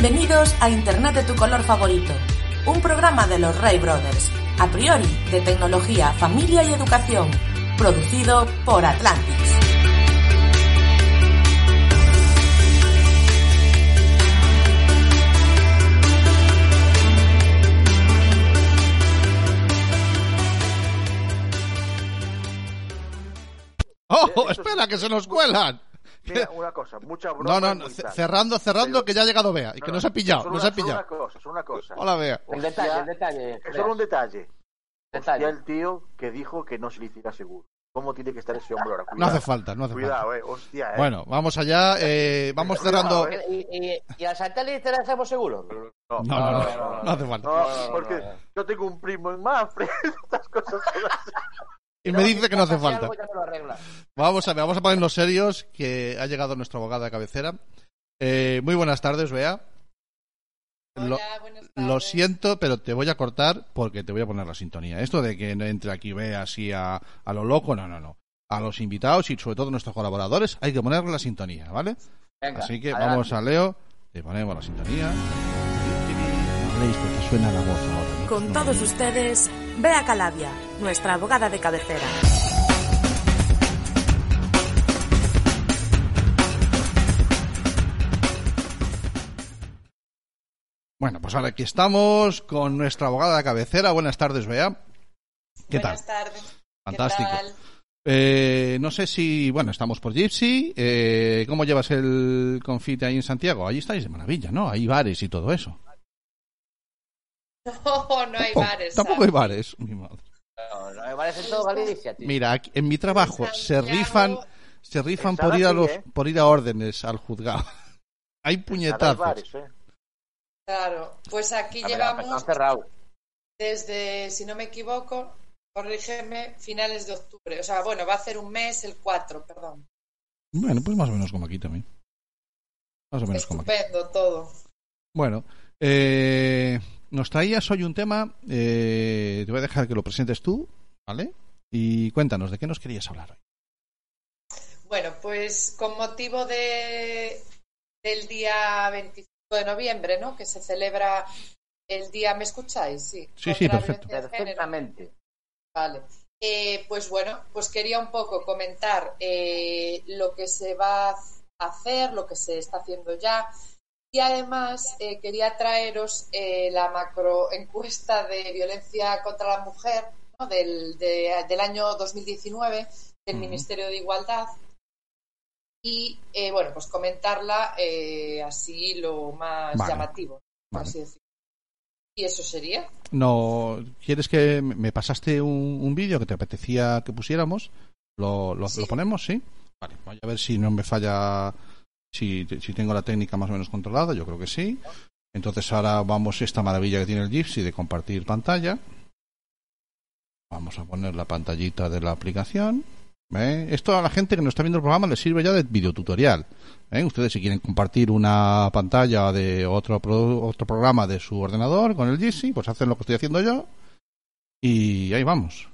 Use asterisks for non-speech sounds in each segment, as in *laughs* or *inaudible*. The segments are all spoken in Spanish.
Bienvenidos a Internet de tu color favorito, un programa de los Ray Brothers, a priori de tecnología, familia y educación, producido por Atlantis. ¡Oh! ¡Espera, que se nos cuelan! Mira, una cosa, mucha broma. No, no, no, cerrando, cerrando, Pero- que ya ha llegado Bea y que no se ha pillado, no se ha una- solo pillado. una cosa, solo una cosa. Hola, Bea. El detalle, el detalle. Es solo un detalle. Detalle. Hostia, el tío que dijo que no se le hiciera seguro. ¿Cómo tiene que estar ese hombre ahora? No Cuidado. hace falta, no hace Cuidado, falta. eh. Hostia, eh. Bueno, vamos allá, eh, vamos cerrando. Cuidado, ¿Y, y, y al satélite le hacemos seguro? No, No, no, no, no hace falta. No, no, porque no, no. yo tengo un primo en Mafre. *laughs* Estas cosas todas. Y me dice que no hace falta. Vamos a ver, vamos a ponernos serios, que ha llegado nuestra abogada de cabecera. Eh, muy buenas tardes, Bea. Lo, lo siento, pero te voy a cortar porque te voy a poner la sintonía. Esto de que no entre aquí Bea así a, a lo loco, no, no, no. A los invitados y sobre todo a nuestros colaboradores hay que ponerle la sintonía, ¿vale? Venga, Así que adelante. vamos a Leo, le ponemos la sintonía. Porque suena la voz ahora. ¿no? Con No todos ustedes, Bea Calavia, nuestra abogada de cabecera. Bueno, pues ahora aquí estamos con nuestra abogada de cabecera. Buenas tardes, Bea. ¿Qué Buenas tal? tardes. Fantástico. ¿Qué tal? Eh, no sé si, bueno, estamos por Gypsy. Eh, ¿Cómo llevas el confite ahí en Santiago? Allí estáis de maravilla, ¿no? Hay bares y todo eso. No, no hay Tampoco- bares. Tampoco hay bares. mi madre. No, no, me parece todo Galicia, tío. Mira, aquí- en mi trabajo En se rifan, se rifan por ir a los, ¿eh? por ir a órdenes al juzgado. *laughs* Hay hay puñetazos. bares, eh. Claro, pues aquí ver, llevamos desde, si no me equivoco, corrígeme, finales de octubre. O sea, bueno, va a hacer un mes, el 4, perdón. Bueno, pues más o menos como aquí también. Más o menos como aquí. Estupendo todo. Bueno, eh, nos traías hoy un tema. eh, te voy a dejar que lo presentes tú, ¿vale? Y cuéntanos, ¿de qué nos querías hablar hoy? Bueno, pues con motivo de, del día 25 de noviembre, ¿no? Que se celebra el día, ¿me escucháis? Sí. Sí, sí, perfecto. Perfectamente. Vale. Eh, pues bueno, pues quería un poco comentar eh, lo que se va a hacer, lo que se está haciendo ya. Y además eh, quería traeros eh, la macro encuesta de violencia contra la mujer ¿no? del, de- del año 2019 del. Ministerio de Igualdad. Y eh, bueno, pues comentarla eh, así lo más Vale. llamativo, por Vale. así decirlo. Y eso sería. No, ¿Quieres que me- me pasaste un, un vídeo que te apetecía que pusiéramos? ¿Lo, lo, Sí. lo ponemos? ¿Sí? Vale, voy a ver si no me falla, si, si tengo la técnica más o menos controlada, yo creo que sí. Entonces ahora vamos a esta maravilla que tiene el Gypsy de compartir pantalla. Vamos a poner la pantallita de la aplicación. ¿eh? Esto a la gente que no está viendo el programa le sirve ya de videotutorial. ¿eh? Ustedes si quieren compartir una pantalla de otro, pro- otro programa de su ordenador con el Gypsy, pues hacen lo que estoy haciendo yo. Y ahí vamos.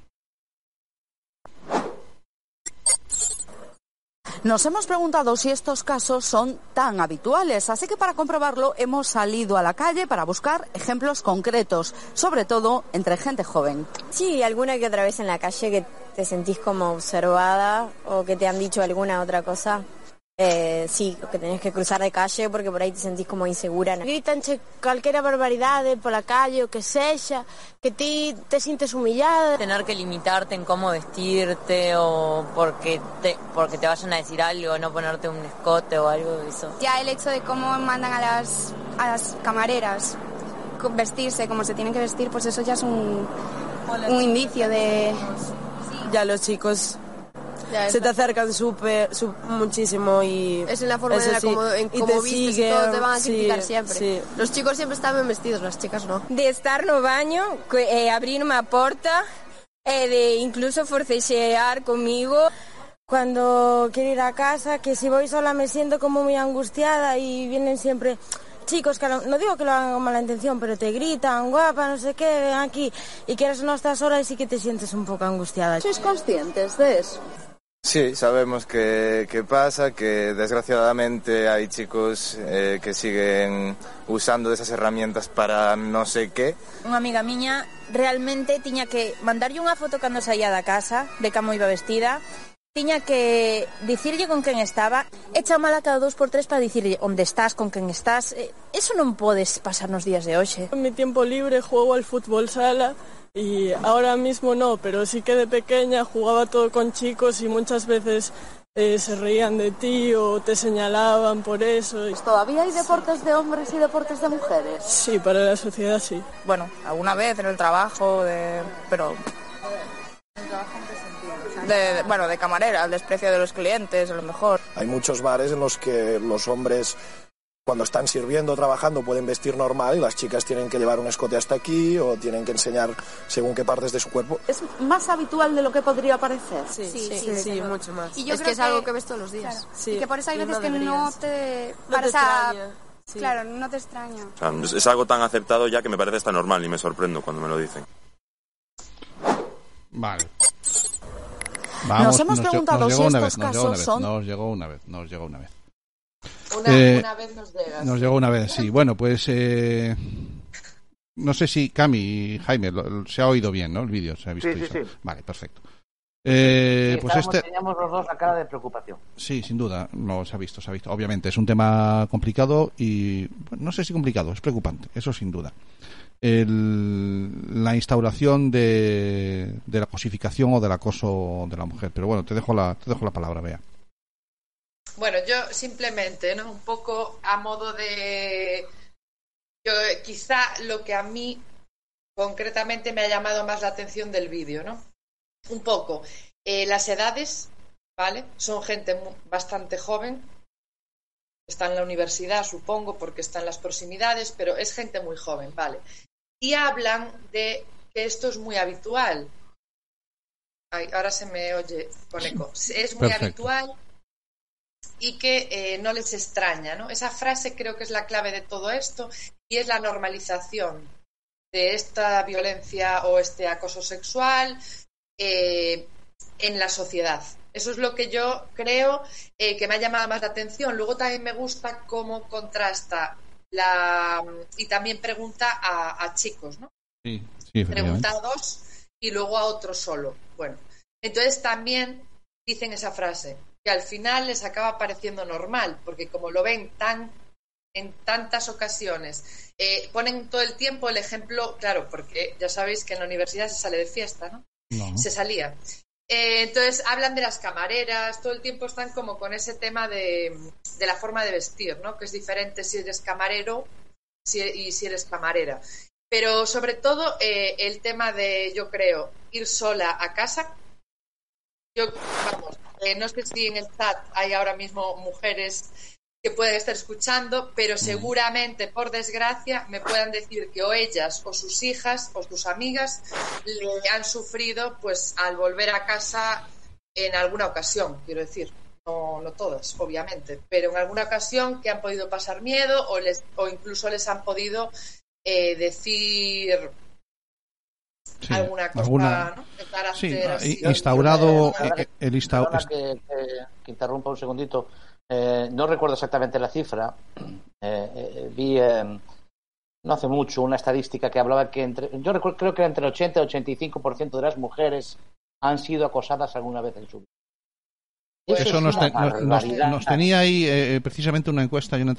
Nos hemos preguntado si estos casos son tan habituales, así que para comprobarlo hemos salido a la calle para buscar ejemplos concretos, sobre todo entre gente joven. Sí, alguna que otra vez en la calle que te sentís como observada o que te han dicho alguna otra cosa. Eh, sí, que tenés que cruzar de calle porque por ahí te sentís como insegura. gritan che, calquera barbaridade pola calle o que sexa, que ti te sientes humillada. tener que limitarte en cómo vestirte o porque te, porque te vayan a decir algo, no ponerte un escote o algo de eso. Ya el hecho de cómo mandan a las, a las camareras vestirse como se tienen que vestir, pues eso ya es un, un indicio de... Ya los chicos Ya, se te acercan súper, su- muchísimo y... Es en la forma eso en, la sí, como, en y cómo te vistes y siguen, todo te van a sí, criticar siempre. sí. Los chicos siempre están bien vestidos, las chicas no. de estar no baño, que, eh, abrirme a porta, eh, de incluso forcejear conmigo. Cuando quiero ir a casa, que si voy sola me siento como muy angustiada y vienen siempre chicos que no digo que lo hagan con mala intención, pero te gritan, guapa, no sé qué, ven aquí, y quieres no estás sola y sí que te sientes un poco angustiada. ¿Sois conscientes de eso? Sí, sabemos que, que pasa, que desgraciadamente hay chicos eh, que siguen usando esas herramientas para no sé qué. Unha amiga miña realmente tiña que mandarlle unha foto cando saía da casa, de camo iba vestida, tiña que dicirlle con quen estaba e chamala cada dous por tres para dicirlle onde estás, con quen estás. Eh, eso non podes pasar nos días de hoxe. En mi tiempo libre juego al fútbol sala, y ahora mismo no, pero sí que de pequeña jugaba todo con chicos y muchas veces eh, se reían de ti o te señalaban por eso. ¿Todavía hay deportes de hombres y deportes de mujeres? Sí, para la sociedad sí. Bueno, alguna vez en el trabajo, de, pero de, de- bueno, de camarera, el desprecio de los clientes, a lo mejor. Hay muchos bares en los que los hombres cuando están sirviendo o trabajando pueden vestir normal y las chicas tienen que llevar un escote hasta aquí o tienen que enseñar según qué partes de su cuerpo. ¿Es más habitual de lo que podría parecer? Sí, sí, sí, sí, sí. mucho más. Y yo es que es algo que ves todos los días. Sí. Y que por eso hay veces no que no te No te a... Claro, no te extraña. O sea, es- algo tan aceptado ya que me parece hasta normal y me sorprendo cuando me lo dicen. Vale. Nos hemos preguntado nos si estos vez, nos llegó una casos vez, son- Nos llegó una vez, nos llegó una vez. Una, Eh, una vez nos llegas. Nos llegó una vez, sí. Bueno, pues eh, no sé si Cami y Jaime lo- se ha oído bien, ¿no? El vídeo se ha visto. Sí, sí, sí. Vale, perfecto. Eh, Sí, pues este, Teníamos los dos la cara de preocupación. sí, sin duda, no se ha visto, se ha visto. Obviamente es un tema complicado y bueno, no sé si complicado, es preocupante, eso sin duda. El- la instauración de, de la cosificación o del acoso de la mujer. Pero bueno, te dejo la, te dejo la palabra, Bea. Bueno, yo simplemente, ¿no? Un poco a modo de. Yo, quizá lo que a mí concretamente me ha llamado más la atención del vídeo, ¿no? Un poco. eh, las edades, ¿vale? Son gente bastante joven. Está en la universidad, supongo, porque está en las proximidades, pero es gente muy joven, ¿vale? Y hablan de que esto es muy habitual. Ay, ahora se me oye con eco. Es muy Perfecto. habitual y que eh, no les extraña, ¿no? Esa frase creo que es la clave de todo esto y es la normalización de esta violencia o este acoso sexual eh, en la sociedad. Eso es lo que yo creo eh, que me ha llamado más la atención. Luego también me gusta cómo contrasta la y también pregunta a, a chicos, ¿no? Sí, pregunta a dos y luego a otro solo. Bueno, entonces también dicen esa frase, que al final les acaba pareciendo normal, porque como lo ven tan en tantas ocasiones, eh, ponen todo el tiempo el ejemplo, claro, porque ya sabéis que en la universidad se sale de fiesta, ¿no? No. Se salía. Eh, entonces hablan de las camareras, todo el tiempo están como con ese tema de, de la forma de vestir, ¿no? Que es diferente si eres camarero si- y si eres camarera. Pero sobre todo eh, el tema de, yo creo, ir sola a casa. Yo, vamos, eh, no sé si en el chat hay ahora mismo mujeres que pueden estar escuchando, pero seguramente, por desgracia, me puedan decir que o ellas o sus hijas o sus amigas le han sufrido pues al volver a casa en alguna ocasión, quiero decir. No, no todas, obviamente, pero en alguna ocasión que han podido pasar miedo o, les, o incluso les han podido eh, decir Sí, alguna cosa, alguna- ¿no? De carácter Sí, así. i- instaurado eh, el insta- Perdona que, que- que interrumpa un segundito. Eh, no recuerdo exactamente la cifra. Eh, eh, vi eh, no hace mucho una estadística que hablaba que entre, yo recuerdo, creo que entre el 80 y el 85% de las mujeres han sido acosadas alguna vez en su vida. Eso es nos, te- nos- nos- tenía ahí eh, precisamente una encuesta y una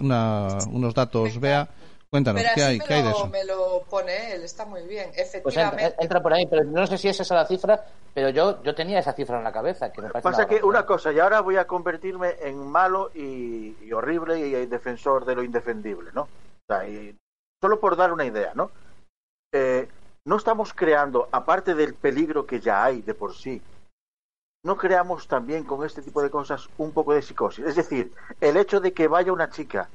una- unos datos. Bea, cuéntanos, Pero ¿qué así hay, me, ¿qué hay de lo, eso? me lo pone él, está muy bien. Pues Efectivamente. entra, entra por ahí, pero no sé si es esa la cifra, pero yo, yo tenía esa cifra en la cabeza. Que me parece Pasa que una cosa, y ahora voy a convertirme en malo y, y horrible y, defensor de lo indefendible, ¿no? O sea, y solo por dar una idea, ¿no? Eh, no estamos creando, aparte del peligro que ya hay de por sí, no creamos también con este tipo de cosas un poco de psicosis. Es decir, el hecho de que vaya una chica,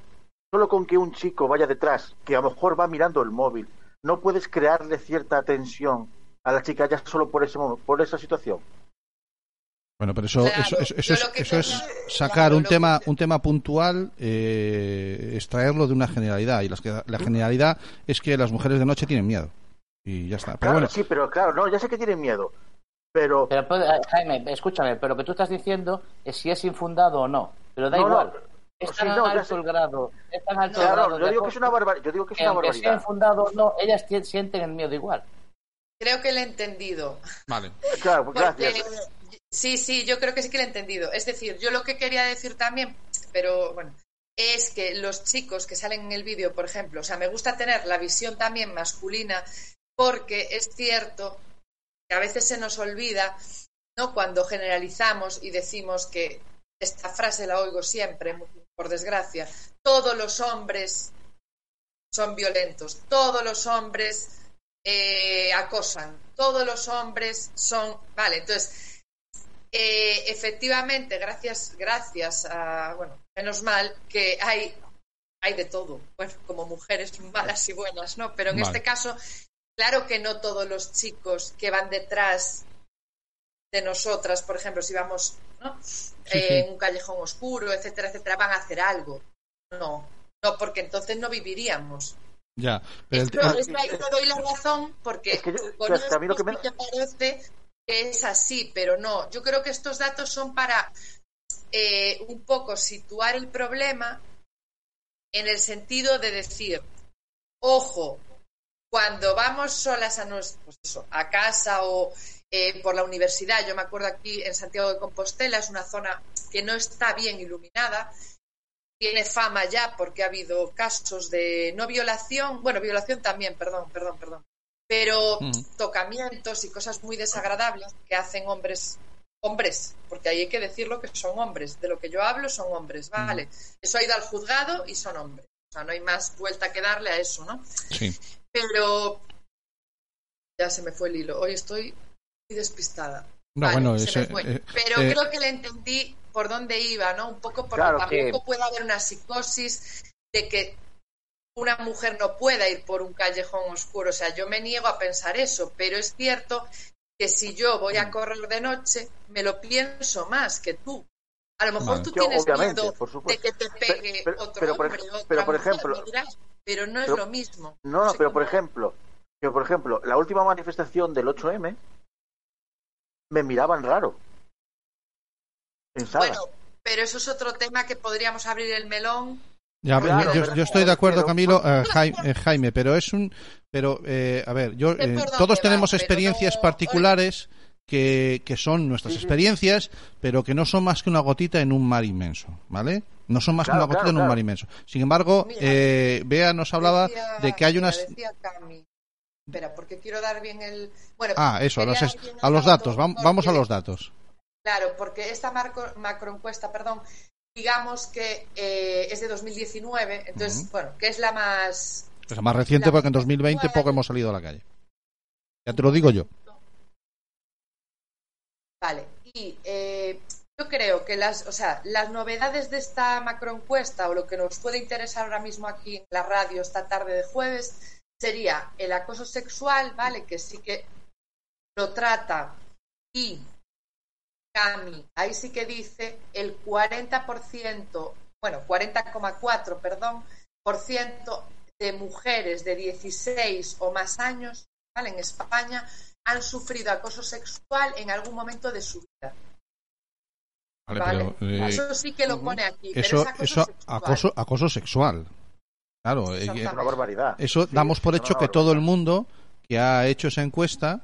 solo con que un chico vaya detrás, que a lo mejor va mirando el móvil, no puedes crearle cierta tensión a la chica ya solo por ese por esa situación. Bueno, pero eso, Claro, eso, eso, es, eso es sacar un tema, un tema puntual, eh, extraerlo de una generalidad. Y las que- la generalidad es que las mujeres de noche tienen miedo. Y ya está. Pero Claro, bueno, sí, pero claro, no, ya sé que tienen miedo, pero... Pero, Jaime, escúchame, pero lo que tú estás diciendo es si es infundado o no. Pero da No, no. Es tan no, ya alto el grado. Es tan alto el Claro, grado yo de digo que es una barbaridad. Yo digo que es una barbaridad. no, ellas sienten el miedo igual. Creo que lo he entendido. Vale. Claro, Porque, gracias. sí, sí, yo creo que sí que lo he entendido. Es decir, yo lo que quería decir también, pero bueno, es que los chicos que salen en el vídeo, por ejemplo, o sea, me gusta tener la visión también masculina porque es cierto que a veces se nos olvida, ¿no? Cuando generalizamos y decimos que esta frase la oigo siempre, por desgracia, todos los hombres son violentos, todos los hombres eh, acosan, todos los hombres son, vale, entonces eh, efectivamente, gracias, gracias a, bueno, menos mal que hay, hay de todo, bueno, como mujeres malas y buenas, ¿no? Pero en Vale. este caso, claro que no todos los chicos que van detrás de nosotras, por ejemplo, si vamos ¿no? Eh, sí. en un callejón oscuro, etcétera, etcétera, van a hacer algo. No, no, porque entonces no viviríamos. ya. Pero Esto, el- esto ahí te doy la razón porque que yo- con que a mí lo que me- parece que es así, pero no. Yo creo que estos datos son para eh, un poco situar el problema en el sentido de decir, ojo, cuando vamos solas a, nos- pues eso, a casa o eh, por la universidad, yo me acuerdo aquí en Santiago de Compostela, es una zona que no está bien iluminada, tiene fama ya porque ha habido casos de no violación, bueno, violación también, perdón, perdón, perdón, pero Ujú. tocamientos y cosas muy desagradables que hacen hombres, hombres, porque ahí hay que decirlo que son hombres, de lo que yo hablo son hombres, ¿vale? Eso ha ido al juzgado y son hombres, o sea, no hay más vuelta que darle a eso, ¿no? sí. Pero ya se me fue el hilo, hoy estoy despistada. No, Vale, bueno, se ese- me fue. eh, Pero eh, creo que le entendí por dónde iba, ¿no? Un poco porque Claro, tampoco que- puede haber una psicosis de que una mujer no pueda ir por un callejón oscuro. O sea, yo me niego a pensar eso, pero es cierto que si yo voy Mm. a correr de noche, me lo pienso más que tú. A lo mejor Vale. tú Yo, tienes miedo por de que te pegue pero- otro pero por hombre, ej- otra pero por mujer, ejemplo- me dirás, pero no es pero- lo mismo. No, no, sé pero por ejemplo, que por ejemplo, la última manifestación del 8M me miraban raro. En sala. Bueno, pero eso es otro tema que podríamos abrir el melón. Ya, Claro, yo, estoy de acuerdo, Camilo, eh, eh, Jaime, pero es un, pero eh, a ver, yo, eh, todos tenemos experiencias particulares que, que son nuestras experiencias, pero que no son más que una gotita en un mar inmenso, ¿vale? No son más Claro, que una gotita claro, en un mar inmenso. Sin embargo, eh, Bea nos hablaba Decía- de que hay unas. Espera, porque quiero dar bien el. Bueno, ah, eso, los, es- a los dato datos, porque- vamos a los datos. Claro, porque esta macroencuesta, perdón, digamos que eh, es de 2019, entonces, Ujú. bueno, que es la más. Es la más reciente La porque en 2020 poco hemos salido a la calle. Ya te lo digo yo. Vale, y eh, yo creo que las, o sea, las novedades de esta macroencuesta o lo que nos puede interesar ahora mismo aquí en la radio esta tarde de jueves sería el acoso sexual, ¿vale? Que sí que lo trata y Cami, ahí sí que dice el 40%, bueno, 40,4, perdón, por ciento de mujeres de 16 o más años, ¿vale? En España han sufrido acoso sexual en algún momento de su vida. Vale, ¿vale? pero, eh, eso sí que lo pone aquí. pero eso, es acoso eso sexual. acoso, acoso sexual. Claro, eh, eh, Una barbaridad. Eso Sí, damos por es hecho que todo el mundo que ha hecho esa encuesta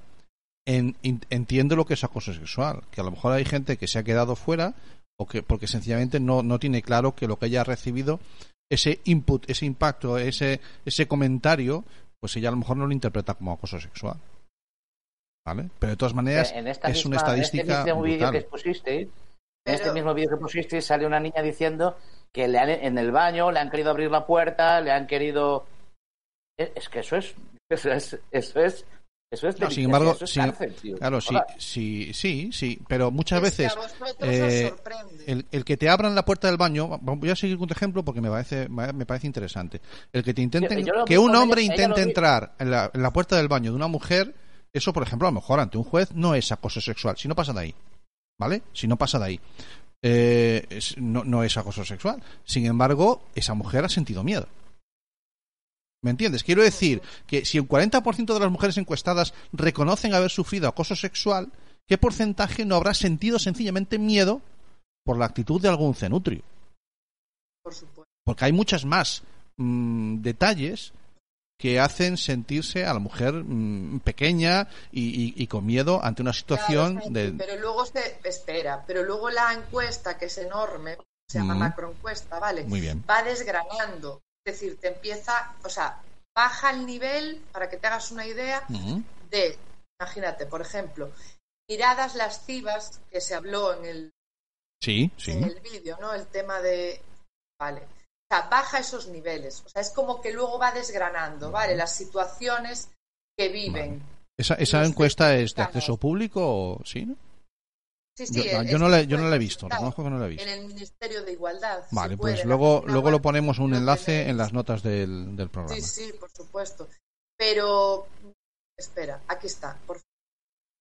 en- in- entiende lo que es acoso sexual. Que a lo mejor hay gente que se ha quedado fuera o que porque sencillamente no, no tiene claro que lo que ella ha recibido, ese input, ese impacto, ese, ese comentario, pues ella a lo mejor no lo interpreta como acoso sexual. ¿Vale? Pero de todas maneras en esta es una misma- en estadística este mismo vídeo que pusiste, en este mismo vídeo que pusiste sale una niña diciendo que le han, en el baño le han querido abrir la puerta, le han querido... Es, es que eso es, *laughs* eso es, eso es Eso es No, sin embargo, eso es sin- cárcel, tío. claro, sí, sí, sí, sí, pero muchas Es que veces eh, sorprende. el, el que te abran la puerta del baño, voy a seguir con tu ejemplo porque me parece, me parece interesante. El que te intenten, Yo- yo lo que un hombre ella- intente entrar en la, en la puerta del baño de una mujer, eso, por ejemplo, a lo mejor ante un juez no es acoso sexual, si no pasa de ahí, ¿vale? Si no pasa de ahí. Eh, es- no, no es acoso sexual. Sin embargo, esa mujer ha sentido miedo. ¿Me entiendes? Quiero decir que si el 40% de las mujeres encuestadas reconocen haber sufrido acoso sexual, ¿qué porcentaje no habrá sentido sencillamente miedo por la actitud de algún cenutrio? Por supuesto. Porque hay muchas más mm, detalles que hacen sentirse a la mujer mm, pequeña y, y- y con miedo ante una situación Claro, de... Pero luego se espera, pero luego la encuesta, que es enorme, se llama Mm. macroencuesta, ¿vale? Muy bien. Va desgranando. Es decir, te empieza, o sea, baja el nivel, para que te hagas una idea, de, imagínate, por ejemplo, miradas lascivas, que se habló en el, Sí, sí. en el vídeo, ¿no? El tema de. Vale. O sea, baja esos niveles. O sea, es como que luego va desgranando, ¿vale? Las situaciones que viven. ¿Esa, esa encuesta es de acceso público o sí? ¿no? Sí, sí, yo, no, es- yo no la, yo no la he visto, reconozco que no la he visto. En el Ministerio de Igualdad. Vale, pues luego, luego lo ponemos un lo enlace tenéis. en las notas del, del programa. Sí, sí, por supuesto. Pero, espera, aquí está. Por...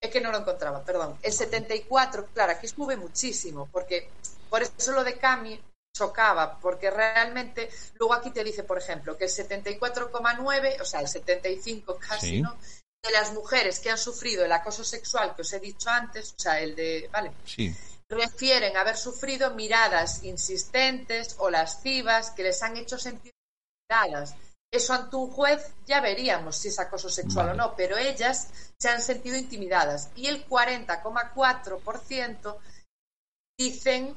Es que no lo encontraba, perdón. El 74, claro, aquí sube muchísimo, porque por eso lo de Cami chocaba, porque realmente luego aquí te dice, por ejemplo, que el 74,9, o sea, el 75 casi, Sí. ¿no? De las mujeres que han sufrido el acoso sexual que os he dicho antes, o sea, el de, vale, Sí. refieren haber sufrido miradas insistentes o lascivas que les han hecho sentir intimidadas. Eso ante un juez ya veríamos si es acoso sexual Vale. o no, pero ellas se han sentido intimidadas. Y el 40,4% dicen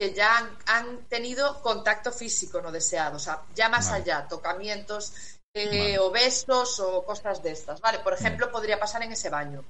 que ya han, han tenido contacto físico no deseado, o sea, ya más Vale. allá, tocamientos eh, Vale. o besos o cosas de estas. Vale, por ejemplo, podría pasar en ese baño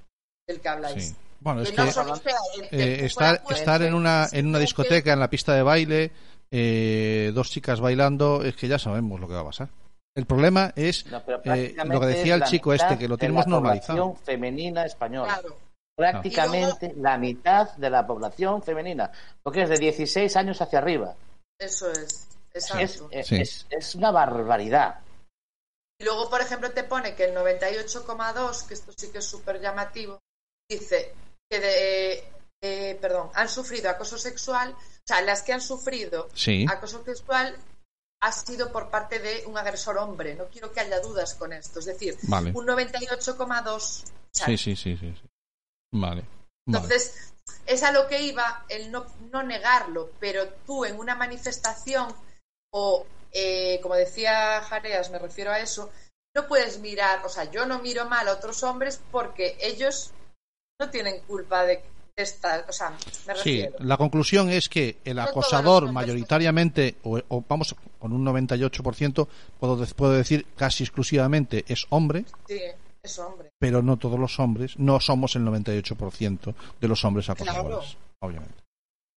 del que habláis. Sí. Bueno, es Que que no solo sea eh, estar, estar en una, en una que- discoteca, en la pista de baile, eh, dos chicas bailando, es que ya sabemos lo que va a pasar. El problema es No, eh, prácticamente lo que decía el chico este, que lo tenemos la normalizado. femenina española. Claro. Prácticamente la mitad de la población femenina. Porque es de 16 años hacia arriba. Eso es, Es, exacto. es- Sí. es- es una barbaridad. Y luego, por ejemplo, te pone que el 98,2, que esto sí que es súper llamativo, dice que de, eh, perdón, han sufrido acoso sexual, o sea, las que han sufrido Sí. acoso sexual ha sido por parte de un agresor hombre. No quiero que haya dudas con esto. Es decir, Vale. un 98,2. o sea, Sí, sí, sí, sí. sí. Vale. Vale. Entonces, es a lo que iba el no, no negarlo, pero tú en una manifestación o, eh, como decía Jareas, me refiero a eso, no puedes mirar, o sea, yo no miro mal a otros hombres porque ellos no tienen culpa de, de esta, o sea, me Sí, refiero. la conclusión es que el acosador mayoritariamente, o, o vamos con un 98%, puedo, puedo decir casi exclusivamente es hombre, Sí, es hombre. Pero no todos los hombres, no somos el 98% de los hombres acosadores, obviamente.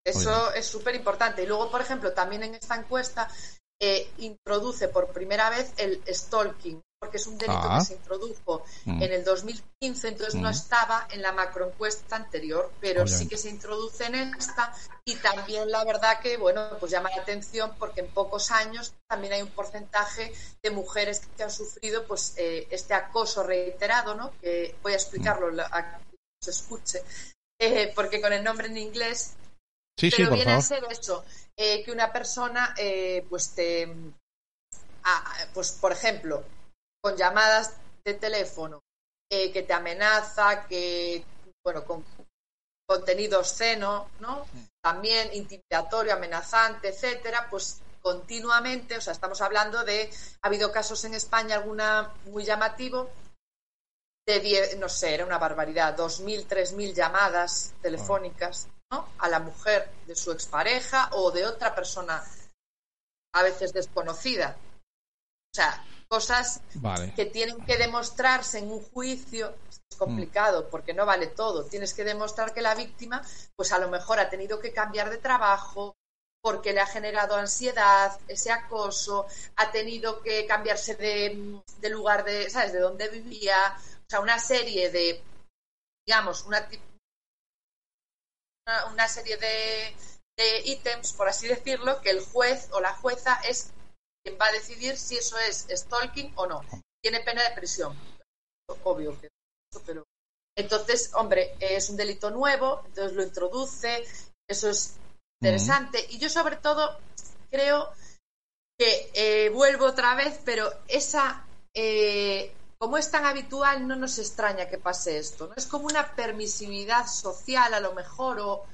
Eso es súper importante. Y luego, por ejemplo, también en esta encuesta eh, introduce por primera vez el stalking, porque es un delito Ah. que se introdujo Mm. en el 2015, entonces no Mm. estaba en la macroencuesta anterior, pero sí que se introduce en esta. Y también la verdad que, bueno, pues llama la atención porque en pocos años también hay un porcentaje de mujeres que han sufrido pues eh, este acoso reiterado, ¿no? Que voy a explicarlo Mm. a que se escuche, eh, porque con el nombre en inglés Sí, pero viene favor. a ser eso, eh, que una persona, pues te, ah, pues por ejemplo, con llamadas de teléfono, eh, que te amenaza, que, bueno, con contenido obsceno, ¿no? También intimidatorio, amenazante, etcétera, pues continuamente, o sea, estamos hablando de, ha habido casos en España, alguna muy llamativo, de 10, no sé, era una barbaridad, 2.000, 3.000 llamadas telefónicas ¿no? a la mujer de su expareja o de otra persona a veces desconocida. O sea, cosas Vale. que tienen que demostrarse en un juicio es complicado porque no vale todo. Tienes que demostrar que la víctima, pues a lo mejor ha tenido que cambiar de trabajo porque le ha generado ansiedad, ese acoso, ha tenido que cambiarse de, de lugar de, ¿sabes?, de donde vivía. O sea, una serie de, digamos, una, una serie de, de ítems, por así decirlo, que el juez o la jueza es quien va a decidir si eso es stalking o no. Tiene pena de prisión. Obvio que eso, pero entonces, hombre, es un delito nuevo, entonces lo introduce, eso es interesante. Y yo sobre todo creo que eh, vuelvo otra vez, pero esa, eh, como es tan habitual, no nos extraña que pase esto. ¿no? Es como una permisividad social a lo mejor o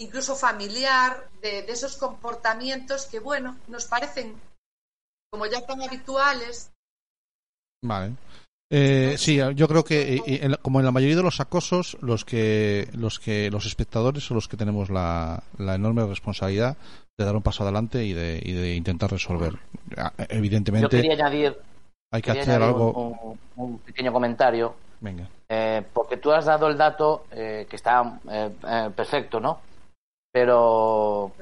incluso familiar de, de esos comportamientos que, bueno, nos parecen como ya tan habituales. Vale. Eh, sí, yo creo que eh, en la- como en la mayoría de los acosos, los que los que los espectadores son los que tenemos la, la enorme responsabilidad de dar un paso adelante y de, y de intentar resolver. Ah, Yo Evidentemente, quería añadir, hay que hacer algo. un, pequeño comentario, Venga. eh, porque tú has dado el dato eh, que está eh, eh, perfecto, ¿no? Pero,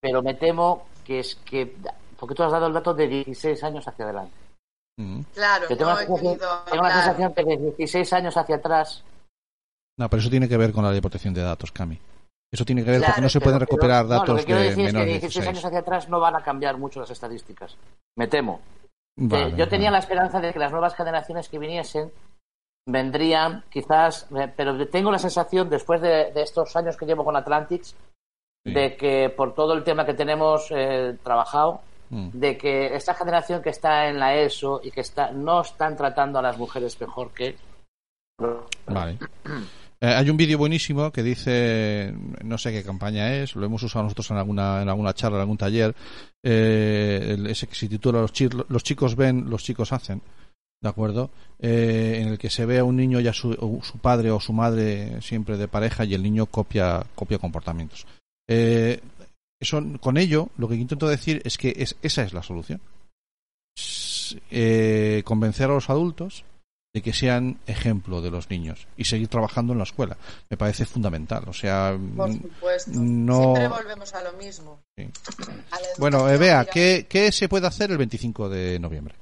pero me temo que es que, porque tú has dado el dato de 16 años hacia adelante. Mm. Claro, Yo tengo, no la sensación, querido tengo la sensación que de 16 años hacia atrás No, pero eso tiene que ver con la ley de protección de datos, Cami. Eso tiene que ver porque Claro, no se pero- pueden recuperar pero- no, datos lo que quiero de decir es que menores de 16 16. años hacia atrás no van a cambiar mucho las estadísticas. Me temo. Vale, Eh, yo tenía la esperanza de que las nuevas generaciones que viniesen vendrían quizás, eh, pero tengo la sensación después de, de estos años que llevo con Atlantics de que por todo el tema que tenemos eh, trabajado, Mm. de que esta generación que está en la ESO y que está no están tratando a las mujeres mejor que Vale. Eh, hay un vídeo buenísimo que dice, no sé qué campaña es, lo hemos usado nosotros en alguna, en alguna charla, en algún taller, eh, ese que se titula los, chi- los chicos ven, los chicos hacen, ¿de acuerdo? Eh, en el que se ve a un niño y a su, su padre o su madre siempre de pareja y el niño copia, copia comportamientos. Eso, con ello, lo que intento decir es que es, esa es la solución. Eh, convencer a los adultos de que sean ejemplo de los niños y seguir trabajando en la escuela. Me parece fundamental. O sea, Por mm, supuesto. no. Siempre volvemos a lo mismo. Sí. A la Bueno, educación, vea, mira. ¿qué, ¿qué se puede hacer el 25 de noviembre?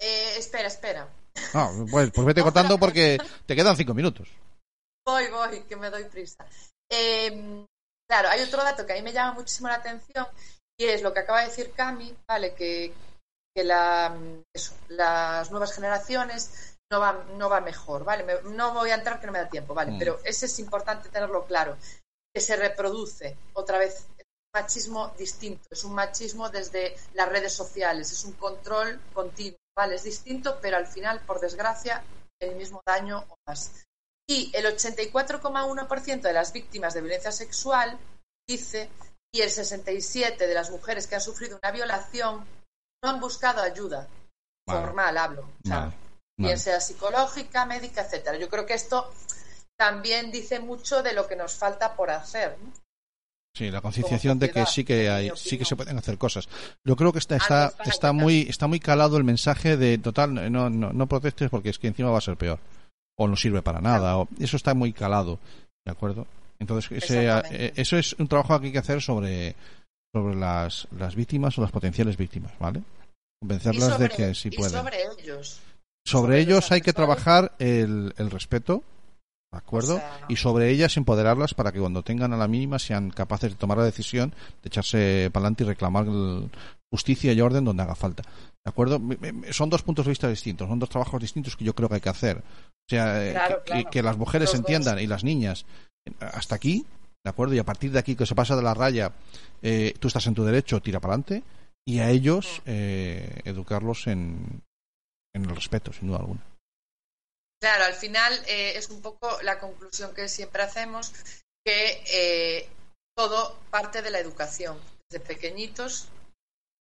Eh, espera, espera. Ah, pues, pues vete *laughs* contando porque te quedan cinco minutos. Voy, voy, que me doy prisa. Eh, claro, hay otro dato que a mí me llama muchísimo la atención y es lo que acaba de decir Cami, ¿vale? Que, que la, eso, las nuevas generaciones no van, no va mejor, ¿vale? Me- no voy a entrar que no me da tiempo, ¿vale? Mm. Pero ese es importante tenerlo claro, que se reproduce otra vez es un machismo distinto, es un machismo desde las redes sociales, es un control continuo, ¿vale? Es distinto, pero al final, por desgracia, el mismo daño o más. Y el 84,1% de las víctimas de violencia sexual dice, y el 67% de las mujeres que han sufrido una violación no han buscado ayuda Vale. formal, hablo, o sea, Vale, bien sea psicológica, médica, etcétera. Yo creo que esto también dice mucho de lo que nos falta por hacer. ¿no? Sí, la concienciación de que sí que hay, sí que se pueden hacer cosas. Yo creo que está muy está muy calado el mensaje de total no no no protestes porque es que encima va a ser peor o no sirve para nada o eso está muy calado, ¿de acuerdo? Entonces ese, eh, eso es un trabajo que hay que hacer sobre sobre las las víctimas o las potenciales víctimas, ¿vale? Convencerlas sobre, de que sí y pueden. sobre ellos. Sobre ellos hay que trabajar el, el respeto, ¿de acuerdo? O sea- Y sobre ellas empoderarlas para que cuando tengan a la mínima sean capaces de tomar la decisión de echarse para adelante y reclamar el- justicia y orden donde haga falta. ¿De acuerdo? Son dos puntos de vista distintos, son dos trabajos distintos que yo creo que hay que hacer. O sea, eh, Claro, que, las mujeres Los dos. entiendan y las niñas hasta aquí, ¿de acuerdo? Y a partir de aquí que se pasa de la raya, eh, tú estás en tu derecho, tira para adelante. Y a ellos eh, educarlos en, en el respeto, sin duda alguna. Claro, al final eh, es un poco la conclusión que siempre hacemos, que eh, todo parte de la educación, desde pequeñitos,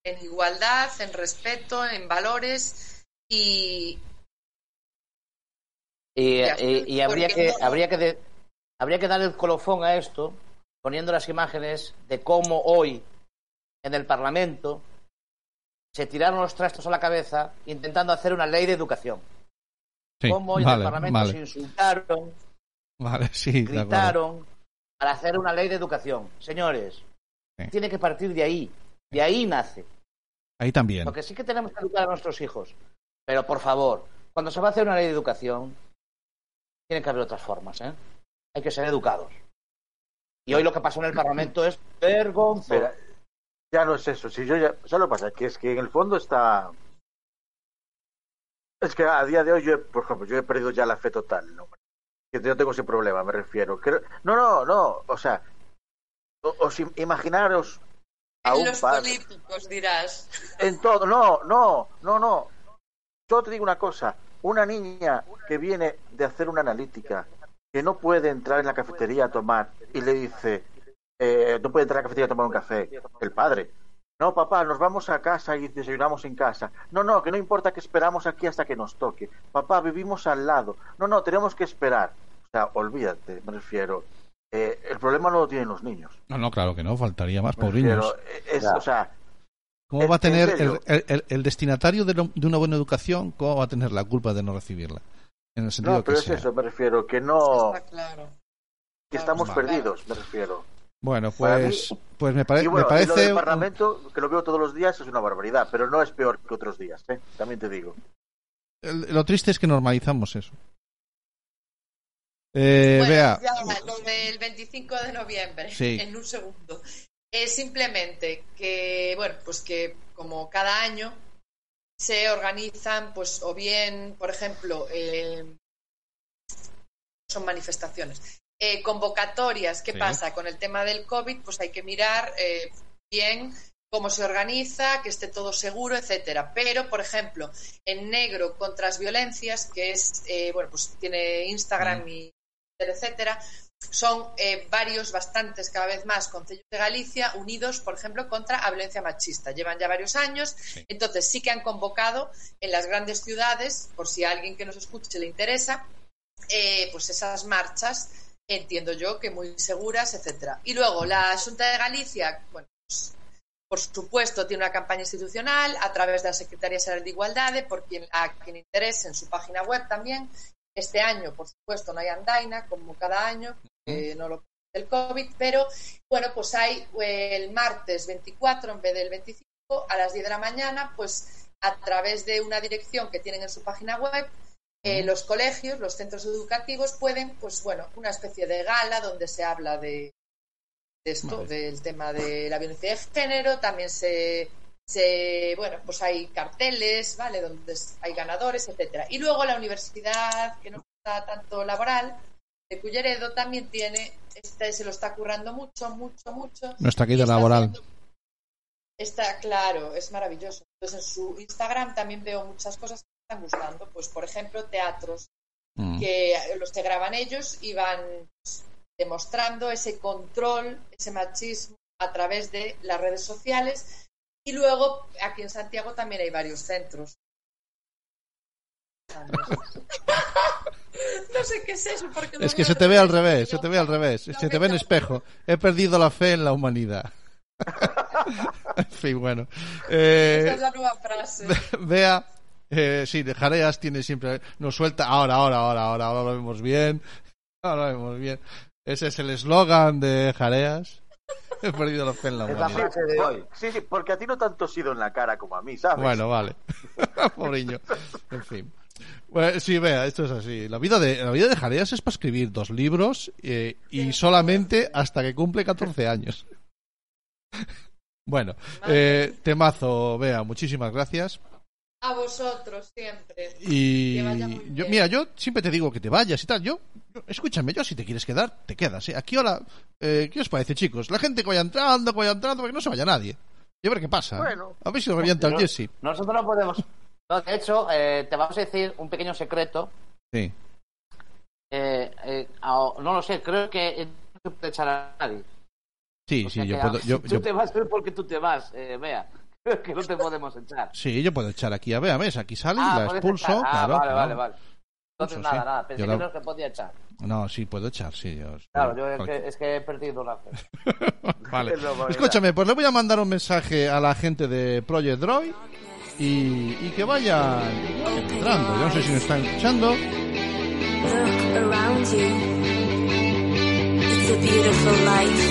en igualdad, en respeto, en valores y, Y, Ya, y- y habría que no- habría que de- habría que dar el colofón a esto poniendo las imágenes de cómo hoy en el Parlamento se tiraron los trastos a la cabeza intentando hacer una ley de educación. Sí, cómo hoy en el Parlamento vale. se insultaron, Vale, sí, gritaron para hacer una ley de educación. Señores, Sí. tiene que partir de ahí. De ahí nace. Ahí también. Lo que sí que tenemos que educar a nuestros hijos. Pero por favor, cuando se va a hacer una ley de educación, tiene que haber otras formas, ¿eh? Hay que ser educados. Y hoy lo que pasó en el Parlamento es vergonzoso. Ya no es eso. Si yo ya, solo pasa que es que en el fondo está. Es que a día de hoy, yo, he- por ejemplo, yo he perdido ya la fe total. ¿no? Que yo tengo ese problema, me refiero. Creo- no, no, no. O sea, os im- imaginaros a En un los padre. políticos dirás. En todo, no, no, no, no. Yo te digo una cosa, una niña que viene de hacer una analítica, que no puede entrar en la cafetería a tomar y le dice, eh, no puede entrar a la cafetería a tomar un café, el padre. No, papá, nos vamos a casa y desayunamos en casa. No, no, que no importa que esperamos aquí hasta que nos toque. Papá, vivimos al lado. No, no, tenemos que esperar. O sea, olvídate, me refiero. Eh, el problema no lo tienen los niños. No, no, claro que no, faltaría más, pobriños. refiero, eh, es, o sea, ¿Cómo va a en tener el, el- el- el destinatario de, lo- de una buena educación, cómo va a tener la culpa de no recibirla? En el sentido no, pero que es sea. eso, me refiero, que no... claro. que estamos Vale. perdidos, me refiero. Bueno, mí- pues, pues me, pare- y bueno, me lo parece... del un- Parlamento, que lo veo todos los días, es una barbaridad, pero no es peor que otros días, ¿eh? también te digo. el- lo triste es que normalizamos eso. Eh, Bueno, vea, ya, lo del 25 de noviembre, Sí. en un segundo. Es simplemente que, bueno, pues que como cada año se organizan, pues, o bien, por ejemplo, eh, son manifestaciones, eh, convocatorias. ¿Qué Sí. pasa? Con el tema del COVID, pues hay que mirar eh, bien cómo se organiza, que esté todo seguro, etcétera. Pero, por ejemplo, en negro contra las violencias, que es, eh, bueno, pues tiene Instagram y etcétera, son eh, varios, bastantes cada vez más concellos de Galicia unidos, por ejemplo, contra la violencia machista. Llevan ya varios años, entonces sí que han convocado en las grandes ciudades, por si a alguien que nos escuche le interesa, eh, pues esas marchas, entiendo yo que muy seguras, etcétera. Y luego la Junta de Galicia, bueno, pues, por supuesto, tiene una campaña institucional a través de la Secretaría General de Igualdad, por quien, a quien interese en su página web también. Este año, por supuesto, no hay andaina, como cada año, eh, no lo del COVID, pero bueno, pues hay eh, el martes 24 en vez del 25 a las 10 de la mañana, pues a través de una dirección que tienen en su página web, eh, los colegios, los centros educativos pueden, pues bueno, una especie de gala donde se habla de, de esto, Vale. del tema de la violencia de género, también se, se, bueno, pues hay carteles, ¿vale? Donde hay ganadores, etcétera. Y luego la universidad, que no está tanto laboral, de Culleredo también tiene, este se lo está currando mucho, mucho, mucho. nuestra Y caída está laboral. haciendo- Está claro, es maravilloso. Entonces en su Instagram también veo muchas cosas que me están gustando. Pues por ejemplo, teatros Mm. que los que graban ellos y van pues, demostrando ese control, ese machismo a través de las redes sociales. Y luego aquí en Santiago también hay varios centros. *laughs* No sé qué es eso, porque Es que se te ve al revés. revés, se te ve al revés, se te ve en espejo. He perdido la fe en la humanidad. *laughs* en fin, bueno. Eh, *laughs* Esa es la nueva frase. Vea, eh, sí, de Jareas tiene siempre. Nos suelta. Ahora, ahora, ahora, ahora, ahora lo vemos bien. Ahora lo vemos bien. Ese es el eslogan de Jareas. *laughs* He perdido la fe en la humanidad. Sí, sí, porque a ti no tanto ha sido en la cara como a mí, ¿sabes? Bueno, vale. *laughs* Pobriño. En fin. Bueno, sí, vea, esto es así. La vida de, la vida de Jareas es para escribir dos libros eh, y solamente hasta que cumple 14 años. *laughs* Bueno, eh, temazo, vea, muchísimas gracias. A vosotros siempre. Y Que vaya muy yo, bien. mira, yo siempre te digo que te vayas y tal. Yo, yo- escúchame, yo si te quieres quedar, te quedas. ¿eh? Aquí ahora, eh, ¿qué os parece, chicos? La gente que vaya entrando, que vaya entrando, que no se vaya nadie. Y a ver qué pasa. Bueno. a ver si lo revienta el No- Jesse. Nosotros no podemos. No, de hecho, eh, te vamos a decir un pequeño secreto. Sí. Eh, eh, a- no lo sé, creo que no se puede echar a nadie. Sí, O sí, yo puedo. Yo, *laughs* si tú yo- te vas es porque tú te vas, eh, vea. *laughs* Que no te podemos echar. sí, yo puedo echar aquí a Bea, ¿ves? Aquí sale y Ah, la puedes expulso. Ah, claro, vale, claro. vale, vale. Entonces Eso nada, sí. nada. Pensé Yo que la- no se podía echar. No, sí, puedo echar, sí. Yo, Claro, yo es que, es que he perdido la fe. *laughs* Vale. *laughs* La. Escúchame, pues le voy a mandar un mensaje a la gente de Project Droid y, y que vayan entrando. Yo no sé si me están escuchando. Look around you. It's a beautiful life.